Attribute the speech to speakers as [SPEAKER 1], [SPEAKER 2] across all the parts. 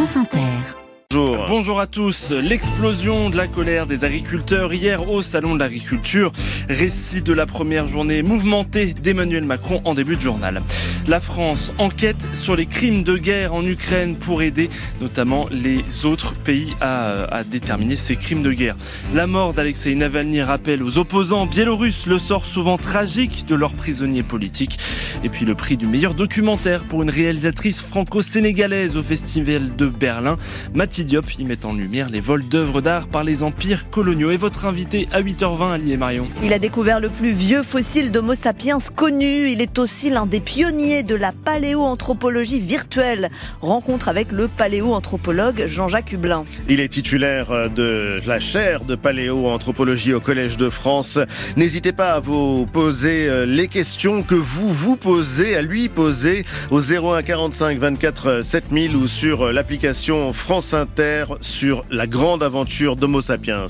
[SPEAKER 1] France Inter.
[SPEAKER 2] Bonjour.
[SPEAKER 3] Bonjour à tous. L'explosion de la colère des agriculteurs hier au Salon de l'Agriculture. Récit de la première journée mouvementée d'Emmanuel Macron en début de journal. La France enquête sur les crimes de guerre en Ukraine pour aider notamment les autres pays à, à déterminer ces crimes de guerre. La mort d'Alexei Navalny rappelle aux opposants biélorusses le sort souvent tragique de leurs prisonniers politiques. Et puis le prix du meilleur documentaire pour une réalisatrice franco-sénégalaise au Festival de Berlin. Diop y met en lumière les vols d'œuvres d'art par les empires coloniaux. Et votre invité à 8h20, Ali et Marion.
[SPEAKER 4] Il a découvert le plus vieux fossile d'Homo sapiens connu. Il est aussi l'un des pionniers de la paléoanthropologie virtuelle. Rencontre avec le paléoanthropologue Jean-Jacques Hublin.
[SPEAKER 2] Il est titulaire de la chaire de paléoanthropologie au Collège de France. N'hésitez pas à vous poser les questions que vous vous posez, à lui poser au 01 45 24 7000 ou sur l'application France Inter sur la grande aventure d'Homo sapiens.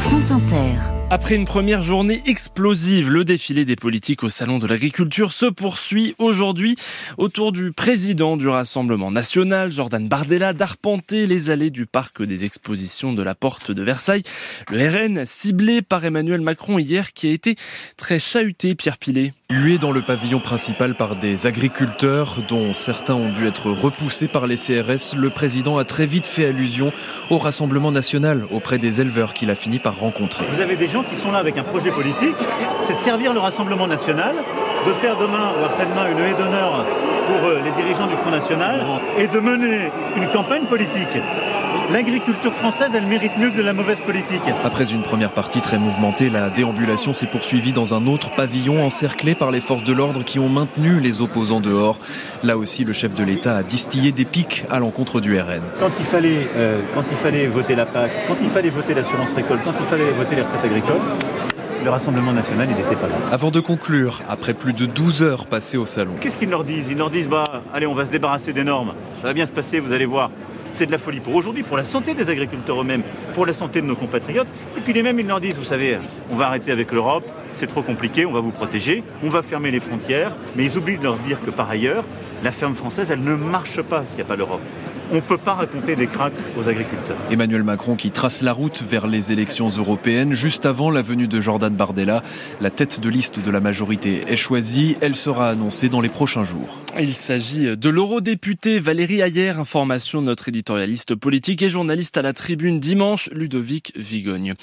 [SPEAKER 1] France Inter.
[SPEAKER 3] Après une première journée explosive, le défilé des politiques au Salon de l'Agriculture se poursuit aujourd'hui autour du président du Rassemblement national, Jordan Bardella, d'arpenter les allées du parc des expositions de la Porte de Versailles. Le RN ciblé par Emmanuel Macron hier qui a été très chahuté, Pierre Pilet.
[SPEAKER 5] Hué dans le pavillon principal par des agriculteurs dont certains ont dû être repoussés par les CRS, le président a très vite fait allusion au Rassemblement national auprès des éleveurs qu'il a fini par rencontrer.
[SPEAKER 6] Vous avez des gens qui sont là avec un projet politique, c'est de servir le Rassemblement national, de faire demain ou après-demain une haie d'honneur pour les dirigeants du Front National et de mener une campagne politique. L'agriculture française, elle mérite mieux que de la mauvaise politique.
[SPEAKER 5] Après une première partie très mouvementée, la déambulation s'est poursuivie dans un autre pavillon encerclé par les forces de l'ordre qui ont maintenu les opposants dehors. Là aussi, le chef de l'État a distillé des pics à l'encontre du RN.
[SPEAKER 6] Quand il fallait, euh, quand il fallait voter la PAC, quand il fallait voter l'assurance récolte, quand il fallait voter les retraites agricoles, le Rassemblement national, il n'était pas là.
[SPEAKER 5] Avant de conclure, après plus de 12 heures passées au salon.
[SPEAKER 6] Qu'est-ce qu'ils leur disent? Ils leur disent, bah, allez, on va se débarrasser des normes. Ça va bien se passer, vous allez voir c'est de la folie pour aujourd'hui, pour la santé des agriculteurs eux-mêmes, pour la santé de nos compatriotes. Et puis les mêmes, ils leur disent, vous savez, on va arrêter avec l'Europe, c'est trop compliqué, on va vous protéger, on va fermer les frontières, mais ils oublient de leur dire que par ailleurs, la ferme française, elle ne marche pas s'il n'y a pas l'Europe. On ne peut pas raconter des cracks aux agriculteurs.
[SPEAKER 5] Emmanuel Macron qui trace la route vers les élections européennes juste avant la venue de Jordan Bardella. La tête de liste de la majorité est choisie. Elle sera annoncée dans les prochains jours.
[SPEAKER 3] Il s'agit de l'eurodéputé Valérie Ayer, information de notre éditorialiste politique et journaliste à la tribune dimanche, Ludovic Vigogne.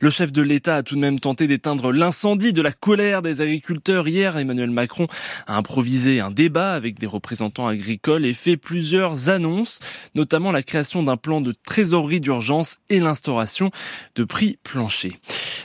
[SPEAKER 3] Le chef de l'État a tout de même tenté d'éteindre l'incendie de la colère des agriculteurs. Hier, Emmanuel Macron a improvisé un débat avec des représentants agricoles et fait plusieurs annonces notamment la création d'un plan de trésorerie d'urgence et l'instauration de prix planchers.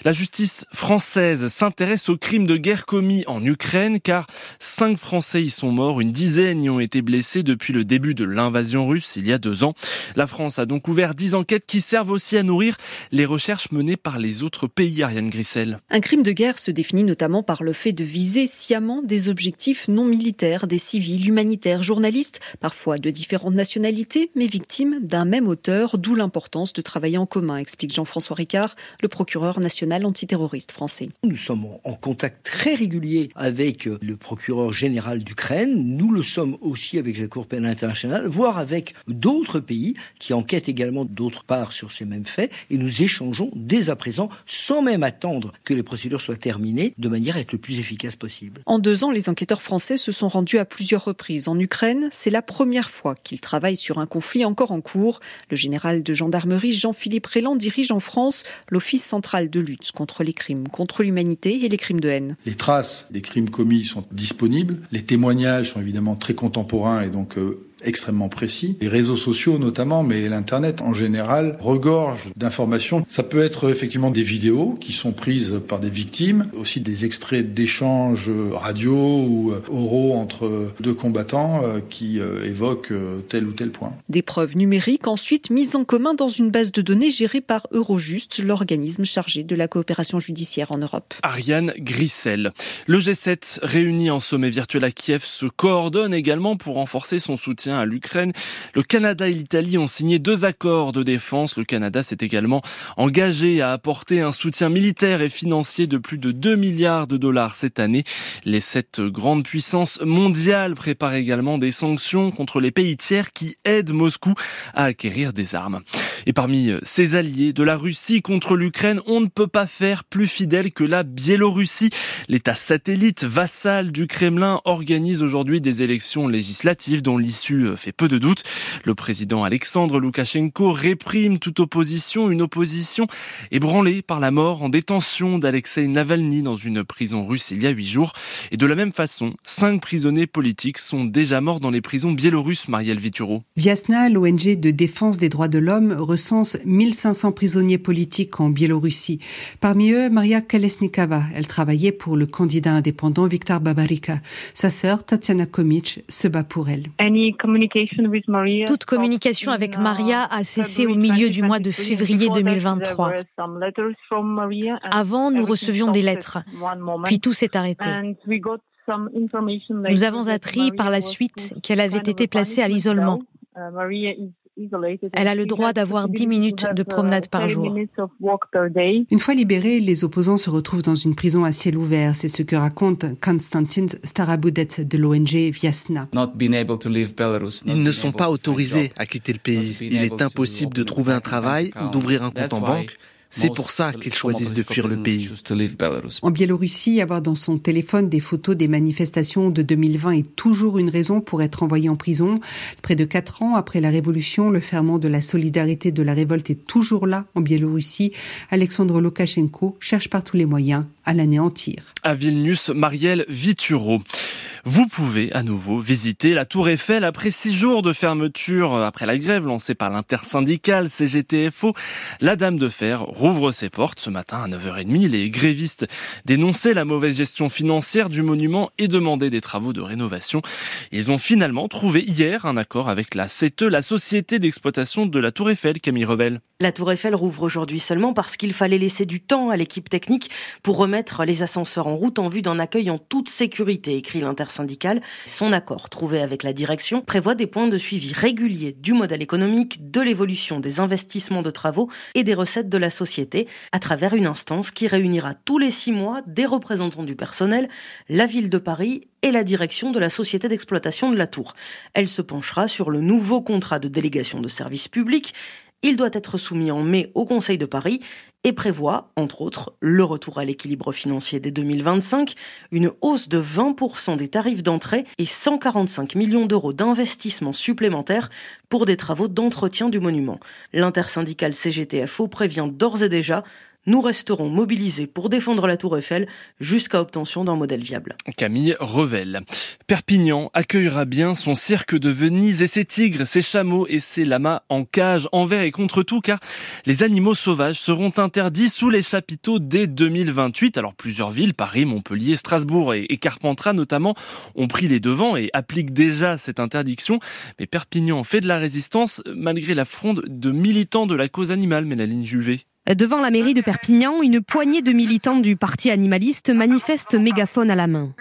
[SPEAKER 3] La justice française s'intéresse aux crimes de guerre commis en Ukraine car cinq Français y sont morts, une dizaine y ont été blessés depuis le début de l'invasion russe il y a deux ans. La France a donc ouvert dix enquêtes qui servent aussi à nourrir les recherches menées par les autres pays, Ariane Grissel.
[SPEAKER 7] Un crime de guerre se définit notamment par le fait de viser sciemment des objectifs non militaires, des civils, humanitaires, journalistes, parfois de différentes nationalités mais victimes d'un même auteur, d'où l'importance de travailler en commun, explique Jean-François Ricard, le procureur national antiterroriste français.
[SPEAKER 8] Nous sommes en contact très régulier avec le procureur général d'Ukraine, nous le sommes aussi avec la Cour pénale internationale, voire avec d'autres pays qui enquêtent également d'autre part sur ces mêmes faits, et nous échangeons dès à présent, sans même attendre que les procédures soient terminées, de manière à être le plus efficace possible.
[SPEAKER 7] En deux ans, les enquêteurs français se sont rendus à plusieurs reprises en Ukraine. C'est la première fois qu'ils travaillent sur un un conflit encore en cours. Le général de gendarmerie Jean-Philippe Réland dirige en France l'Office central de lutte contre les crimes contre l'humanité et les crimes de haine.
[SPEAKER 9] Les traces des crimes commis sont disponibles. Les témoignages sont évidemment très contemporains et donc euh, extrêmement précis. Les réseaux sociaux notamment, mais l'Internet en général, regorge d'informations. Ça peut être effectivement des vidéos qui sont prises par des victimes, aussi des extraits d'échanges radio ou oraux entre deux combattants euh, qui euh, évoquent euh, tel ou tel point.
[SPEAKER 7] Des preuves numériques ensuite mises en commun dans une base de données gérée par Eurojust, l'organisme chargé de la coopération judiciaire en Europe.
[SPEAKER 3] Ariane Grissel. Le G7 réuni en sommet virtuel à Kiev se coordonne également pour renforcer son soutien soutien à l'Ukraine. Le Canada et l'Italie ont signé deux accords de défense. Le Canada s'est également engagé à apporter un soutien militaire et financier de plus de 2 milliards de dollars cette année. Les sept grandes puissances mondiales préparent également des sanctions contre les pays tiers qui aident Moscou à acquérir des armes. Et parmi ses alliés de la Russie contre l'Ukraine, on ne peut pas faire plus fidèle que la Biélorussie. L'État satellite vassal du Kremlin organise aujourd'hui des élections législatives dont l'issue fait peu de doute. Le président Alexandre Loukachenko réprime toute opposition, une opposition ébranlée par la mort en détention d'Alexei Navalny dans une prison russe il y a huit jours. Et de la même façon, cinq prisonniers politiques sont déjà morts dans les prisons biélorusses, Marielle Vituro.
[SPEAKER 10] Viasna, l'ONG de défense des droits de l'homme, recense 1500 prisonniers politiques en Biélorussie. Parmi eux, Maria Kalesnikava. Elle travaillait pour le candidat indépendant Viktor Babarika. Sa sœur, Tatiana Komic, se bat pour elle.
[SPEAKER 11] Toute communication avec Maria a cessé au milieu du mois de février 2023. Avant, nous recevions des lettres, puis tout s'est arrêté. Nous avons appris par la suite qu'elle avait été placée à l'isolement. Elle a le droit d'avoir 10 minutes de promenade par jour.
[SPEAKER 10] Une fois libérés, les opposants se retrouvent dans une prison à ciel ouvert. C'est ce que raconte Konstantin Starabudet de l'ONG Viasna.
[SPEAKER 12] Ils ne sont pas autorisés à quitter le pays. Il est impossible de trouver un travail ou d'ouvrir un compte en banque. C'est pour ça qu'ils choisissent de fuir le pays.
[SPEAKER 10] En Biélorussie, avoir dans son téléphone des photos des manifestations de 2020 est toujours une raison pour être envoyé en prison. Près de quatre ans après la révolution, le ferment de la solidarité de la révolte est toujours là en Biélorussie. Alexandre Loukachenko cherche par tous les moyens à l'anéantir.
[SPEAKER 3] À Vilnius, Marielle Vituro. Vous pouvez à nouveau visiter la Tour Eiffel après six jours de fermeture après la grève lancée par l'intersyndicale CGTFO. La Dame de Fer rouvre ses portes ce matin à 9h30. Les grévistes dénonçaient la mauvaise gestion financière du monument et demandaient des travaux de rénovation. Ils ont finalement trouvé hier un accord avec la CETE, la société d'exploitation de la Tour Eiffel, Camille Revel.
[SPEAKER 13] La Tour Eiffel rouvre aujourd'hui seulement parce qu'il fallait laisser du temps à l'équipe technique pour remettre les ascenseurs en route en vue d'un accueil en toute sécurité, écrit l'intersyndicale. Son accord trouvé avec la direction prévoit des points de suivi réguliers du modèle économique, de l'évolution des investissements de travaux et des recettes de la société à travers une instance qui réunira tous les six mois des représentants du personnel, la ville de Paris et la direction de la société d'exploitation de la tour. Elle se penchera sur le nouveau contrat de délégation de services publics il doit être soumis en mai au Conseil de Paris et prévoit, entre autres, le retour à l'équilibre financier dès 2025, une hausse de 20% des tarifs d'entrée et 145 millions d'euros d'investissements supplémentaires pour des travaux d'entretien du monument. L'intersyndicale CGTFO prévient d'ores et déjà nous resterons mobilisés pour défendre la Tour Eiffel jusqu'à obtention d'un modèle viable.
[SPEAKER 3] Camille Revel. Perpignan accueillera bien son cirque de Venise et ses tigres, ses chameaux et ses lamas en cage, envers et contre tout, car les animaux sauvages seront interdits sous les chapiteaux dès 2028. Alors plusieurs villes, Paris, Montpellier, Strasbourg et Carpentras notamment, ont pris les devants et appliquent déjà cette interdiction. Mais Perpignan fait de la résistance malgré la fronde de militants de la cause animale, Mélaline Juvet.
[SPEAKER 11] Devant la mairie de Perpignan, une poignée de militants du parti animaliste manifestent mégaphone à la main.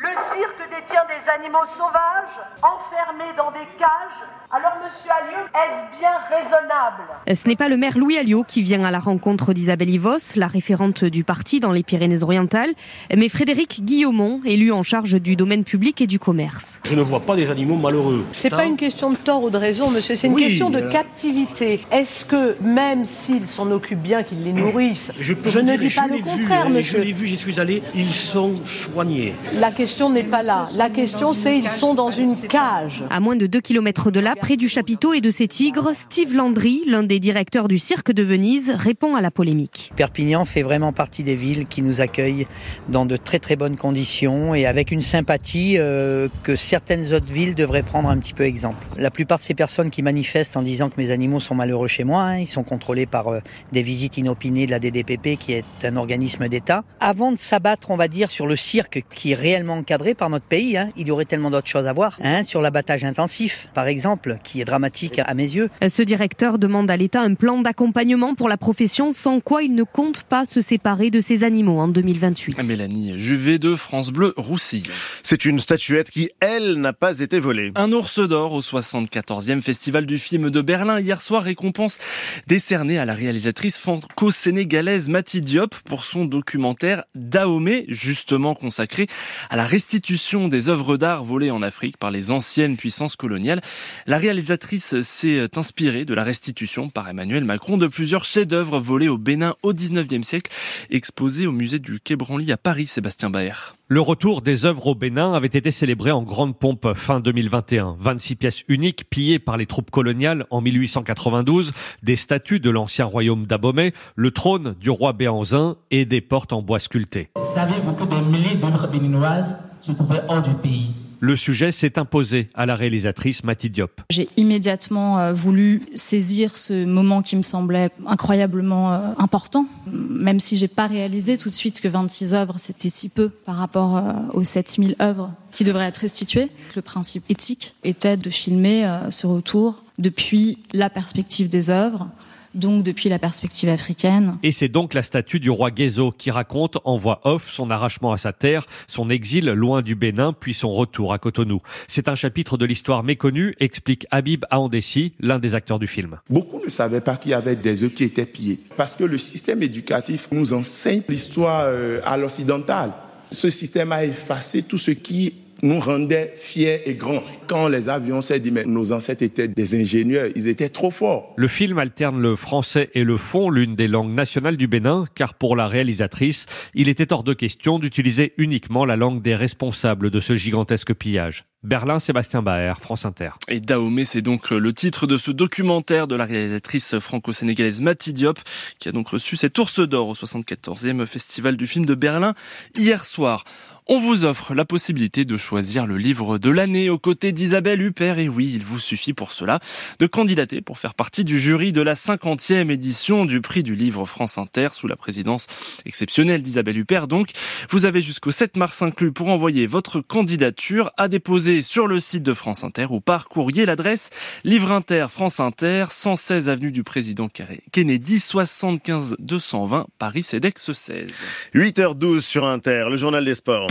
[SPEAKER 14] Des animaux sauvages enfermés dans des cages alors, monsieur Alliot, est-ce bien raisonnable?
[SPEAKER 11] Ce n'est pas le maire Louis Alliot qui vient à la rencontre d'Isabelle Ivos, la référente du parti dans les Pyrénées-Orientales, mais Frédéric Guillaumont, élu en charge du domaine public et du commerce.
[SPEAKER 15] Je ne vois pas des animaux malheureux.
[SPEAKER 14] C'est pas une question de tort ou de raison, monsieur, c'est une question de captivité. Est-ce que, même s'ils s'en occupent bien, qu'ils les nourrissent,
[SPEAKER 15] je,
[SPEAKER 14] ne dis pas le contraire,
[SPEAKER 15] hein,
[SPEAKER 14] monsieur.
[SPEAKER 15] Je l'ai vu, j'y suis allé, ils sont soignés.
[SPEAKER 14] La question n'est pas là. La question, c'est ils sont dans une cage.
[SPEAKER 11] À moins de 2 km de là, près du chapiteau et de ses tigres, Steve Landry, l'un des directeurs du cirque de Venise, répond à la polémique.
[SPEAKER 16] Perpignan fait vraiment partie des villes qui nous accueillent dans de très très bonnes conditions et avec une sympathie euh, que certaines autres villes devraient prendre un petit peu exemple. La plupart de ces personnes qui manifestent en disant que mes animaux sont malheureux chez moi, hein, ils sont contrôlés par euh, des visites inopinées de la DDPP qui est un organisme d'État. Avant de s'abattre, on va dire, sur le cirque qui est réellement encadré par notre pays, hein, il y aurait tellement d'autres choses à voir. Hein, sur l'abattage intensif, par exemple, qui est dramatique à mes yeux.
[SPEAKER 11] Ce directeur demande à l'État un plan d'accompagnement pour la profession, sans quoi il ne compte pas se séparer de ces animaux en 2028.
[SPEAKER 3] Mélanie Juvet de France Bleu Roussille.
[SPEAKER 2] C'est une statuette qui, elle, n'a pas été volée.
[SPEAKER 3] Un ours d'or au 74e Festival du film de Berlin hier soir récompense décernée à la réalisatrice franco-sénégalaise Mati Diop pour son documentaire Dahomey, justement consacré à la restitution des œuvres d'art volées en Afrique par les anciennes puissances coloniales. La réalisatrice s'est inspirée de la restitution par Emmanuel Macron de plusieurs chefs-d'œuvre volés au Bénin au 19e siècle, exposés au musée du Quai Branly à Paris, Sébastien Baer.
[SPEAKER 17] Le retour des œuvres au Bénin avait été célébré en grande pompe fin 2021. 26 pièces uniques pillées par les troupes coloniales en 1892, des statues de l'ancien royaume d'Abomey, le trône du roi Béanzin et des portes en bois sculptées.
[SPEAKER 18] Savez-vous que des milliers d'œuvres béninoises se trouvaient hors du pays?
[SPEAKER 17] Le sujet s'est imposé à la réalisatrice Mati Diop.
[SPEAKER 19] J'ai immédiatement euh, voulu saisir ce moment qui me semblait incroyablement euh, important, même si j'ai pas réalisé tout de suite que 26 œuvres c'était si peu par rapport euh, aux 7000 œuvres qui devraient être restituées. Le principe éthique était de filmer ce retour depuis la perspective des œuvres, donc depuis la perspective africaine.
[SPEAKER 17] Et c'est donc la statue du roi Guézo qui raconte en voix off son arrachement à sa terre, son exil loin du Bénin, puis son retour à Cotonou. C'est un chapitre de l'histoire méconnue, explique Habib Aondessi, l'un des acteurs du film.
[SPEAKER 20] Beaucoup ne savaient pas qu'il y avait des œufs qui étaient pillés, parce que le système éducatif nous enseigne l'histoire euh, à l'occidental. Ce système a effacé tout ce qui nous rendait fiers et grands. Quand les avions s'est dit, mais nos ancêtres étaient des ingénieurs, ils étaient trop forts.
[SPEAKER 17] Le film alterne le français et le fond, l'une des langues nationales du Bénin, car pour la réalisatrice, il était hors de question d'utiliser uniquement la langue des responsables de ce gigantesque pillage. Berlin, Sébastien Baer, France Inter.
[SPEAKER 3] Et Dahomey, c'est donc le titre de ce documentaire de la réalisatrice franco-sénégalaise Mati Diop, qui a donc reçu cet ours d'or au 74e Festival du film de Berlin hier soir. On vous offre la possibilité de choisir le livre de l'année aux côtés d'Isabelle Huppert. Et oui, il vous suffit pour cela de candidater pour faire partie du jury de la 50e édition du prix du livre France Inter sous la présidence exceptionnelle d'Isabelle Huppert. Donc, vous avez jusqu'au 7 mars inclus pour envoyer votre candidature à déposer sur le site de France Inter ou par courrier l'adresse Livre Inter France Inter 116 avenue du président Kennedy 75 220 Paris CEDEX 16.
[SPEAKER 2] 8h12 sur Inter, le journal des sports.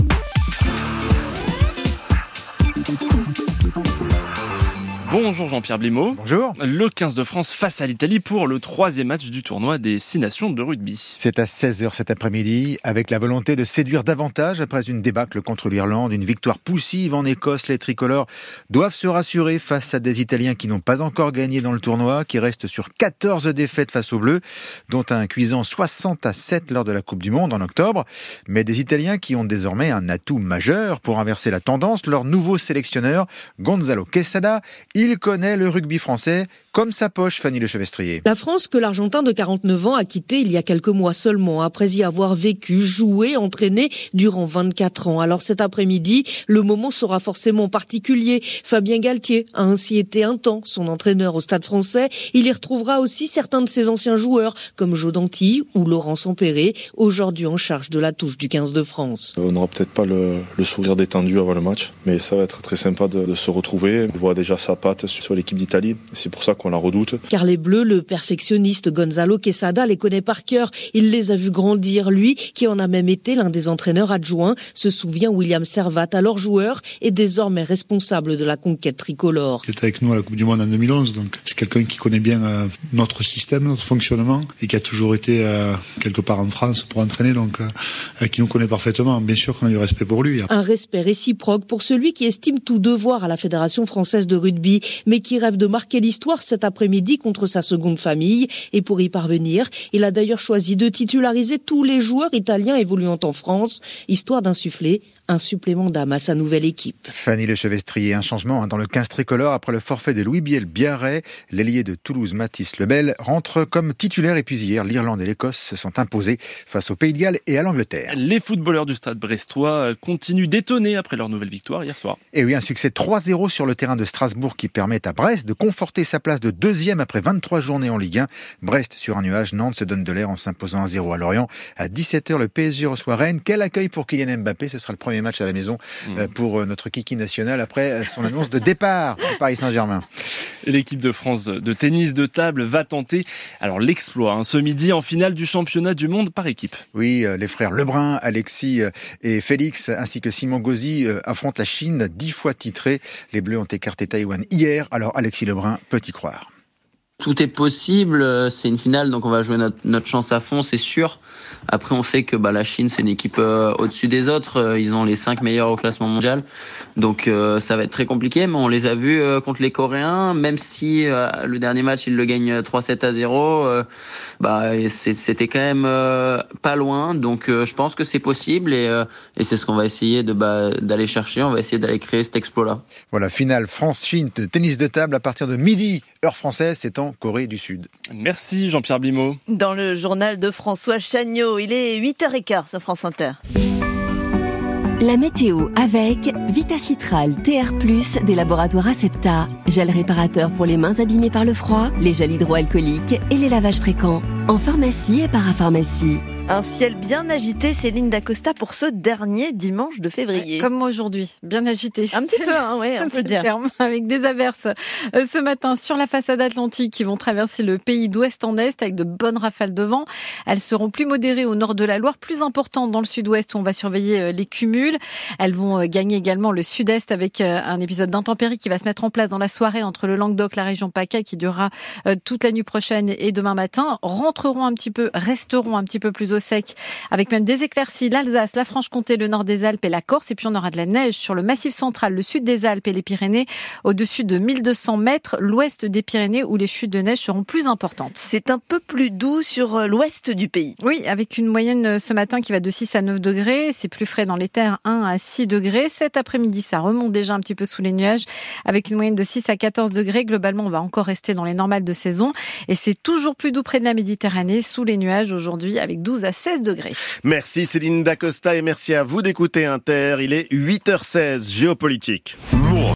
[SPEAKER 3] Bonjour Jean-Pierre Blimaud.
[SPEAKER 21] Bonjour.
[SPEAKER 3] Le 15 de France face à l'Italie pour le troisième match du tournoi des six nations de rugby.
[SPEAKER 21] C'est à 16h cet après-midi, avec la volonté de séduire davantage après une débâcle contre l'Irlande, une victoire poussive en Écosse. Les tricolores doivent se rassurer face à des Italiens qui n'ont pas encore gagné dans le tournoi, qui restent sur 14 défaites face aux Bleus, dont un cuisant 60 à 7 lors de la Coupe du Monde en octobre. Mais des Italiens qui ont désormais un atout majeur pour inverser la tendance. Leur nouveau sélectionneur, Gonzalo Quesada, il connaît le rugby français comme sa poche, Fanny Lechevestrier.
[SPEAKER 22] La France que l'Argentin de 49 ans a quitté il y a quelques mois seulement, après y avoir vécu, joué, entraîné durant 24 ans. Alors cet après-midi, le moment sera forcément particulier. Fabien Galtier a ainsi été un temps son entraîneur au Stade français. Il y retrouvera aussi certains de ses anciens joueurs, comme Joe Danty ou Laurent Sampéré, aujourd'hui en charge de la touche du 15 de France.
[SPEAKER 23] On n'aura peut-être pas le, sourire détendu avant le match, mais ça va être très sympa de, de se retrouver. On voit déjà sa patte sur l'équipe d'Italie. C'est pour ça qu'on la redoute.
[SPEAKER 22] Car les Bleus, le perfectionniste Gonzalo Quesada les connaît par cœur. Il les a vus grandir. Lui, qui en a même été l'un des entraîneurs adjoints, se souvient William Servat, alors joueur et désormais responsable de la conquête tricolore.
[SPEAKER 24] Il était avec nous à la Coupe du Monde en 2011, donc c'est quelqu'un qui connaît bien euh, notre système, notre fonctionnement et qui a toujours été euh, quelque part en France pour entraîner, donc euh, qui nous connaît parfaitement. Bien sûr qu'on a du respect pour lui.
[SPEAKER 22] Un respect réciproque pour celui qui estime tout devoir à la Fédération française de rugby, mais qui rêve de marquer l'histoire cet après-midi contre sa seconde famille. Et pour y parvenir, il a d'ailleurs choisi de titulariser tous les joueurs italiens évoluant en France, histoire d'insuffler un supplément d'âme à sa nouvelle équipe.
[SPEAKER 21] Fanny Lechevestrier, un changement hein, dans le 15 tricolore après le forfait de Louis Biel Biarret. L'ailier de Toulouse, Mathis Lebel, rentre comme titulaire et puis hier, l'Irlande et l'Écosse se sont imposés face au Pays de Galles et à l'Angleterre.
[SPEAKER 3] Les footballeurs du stade brestois continuent d'étonner après leur nouvelle victoire hier soir.
[SPEAKER 21] Et oui, un succès 3-0 sur le terrain de Strasbourg qui permet à Brest de conforter sa place de deuxième après 23 journées en Ligue 1. Brest sur un nuage, Nantes se donne de l'air en s'imposant à 0 à Lorient. À 17h, le PSG reçoit Rennes. Quel accueil pour Kylian Mbappé, ce sera le premier premier match à la maison mmh. pour notre kiki national après son annonce de départ du Paris Saint-Germain.
[SPEAKER 3] L'équipe de France de tennis de table va tenter alors l'exploit hein, ce midi en finale du championnat du monde par équipe.
[SPEAKER 21] Oui, les frères Lebrun, Alexis et Félix ainsi que Simon Gauzy affrontent la Chine dix fois titrée. Les Bleus ont écarté Taïwan hier. Alors Alexis Lebrun peut y croire.
[SPEAKER 25] Tout est possible. C'est une finale, donc on va jouer notre, notre chance à fond, c'est sûr. Après, on sait que bah, la Chine, c'est une équipe euh, au-dessus des autres. Euh, ils ont les cinq meilleurs au classement mondial. Donc, euh, ça va être très compliqué. Mais on les a vus contre les Coréens. Même si le dernier match, ils le gagnent 3-7 à 0, bah, c'était quand même pas loin. Donc, je pense que c'est possible. Et, et c'est ce qu'on va essayer de bah, d'aller chercher. On va essayer d'aller créer cet exploit-là.
[SPEAKER 21] Voilà, finale France-Chine de tennis de table à partir de midi, heure française. C'est en Corée du Sud.
[SPEAKER 3] Merci Jean-Pierre Bimo.
[SPEAKER 26] Dans le journal de François Chagnot il est 8h15 sur France Inter.
[SPEAKER 27] La météo avec Vitacitral TR+, des laboratoires Acepta. Gel réparateur pour les mains abîmées par le froid, les gels hydroalcooliques et les lavages fréquents. En pharmacie et parapharmacie.
[SPEAKER 26] Un ciel bien agité, Céline Dacosta, pour ce dernier dimanche de février.
[SPEAKER 28] Comme aujourd'hui, bien agité.
[SPEAKER 26] Un petit peu, hein, ouais, on peut dire.
[SPEAKER 28] Terme, avec des averses euh, ce matin sur la façade atlantique qui vont traverser le pays d'ouest en est avec de bonnes rafales de vent. Elles seront plus modérées au nord de la Loire, plus importantes dans le sud-ouest où on va surveiller euh, les cumuls. Elles vont euh, gagner également le sud-est avec un épisode d'intempérie qui va se mettre en place dans la soirée entre le Languedoc, la région PACA qui durera toute la nuit prochaine et demain matin. Rentreront un petit peu, resteront un petit peu plus au sec, avec même des éclaircies, l'Alsace, la Franche-Comté, le nord des Alpes et la Corse. Et puis on aura de la neige sur le massif central, le sud des Alpes et les Pyrénées, au-dessus de 1200 mètres, l'ouest des Pyrénées où les chutes de neige seront plus importantes.
[SPEAKER 26] C'est un peu plus doux sur euh, l'ouest du pays.
[SPEAKER 28] Oui, avec une moyenne euh, ce matin qui va de 6 à 9 degrés. C'est plus frais dans les terres, 1 à 6 degrés. Cet après-midi, ça remonte déjà un petit peu sous les nuages, avec une moyenne de 6 à 14 degrés. Globalement, on va encore rester dans les normales de saison. Et c'est toujours plus doux près de la Méditerranée, sous les nuages aujourd'hui, avec 12 à 16 degrés.
[SPEAKER 2] Merci Céline Dacosta et merci à vous d'écouter Inter. Il est 8h16, géopolitique.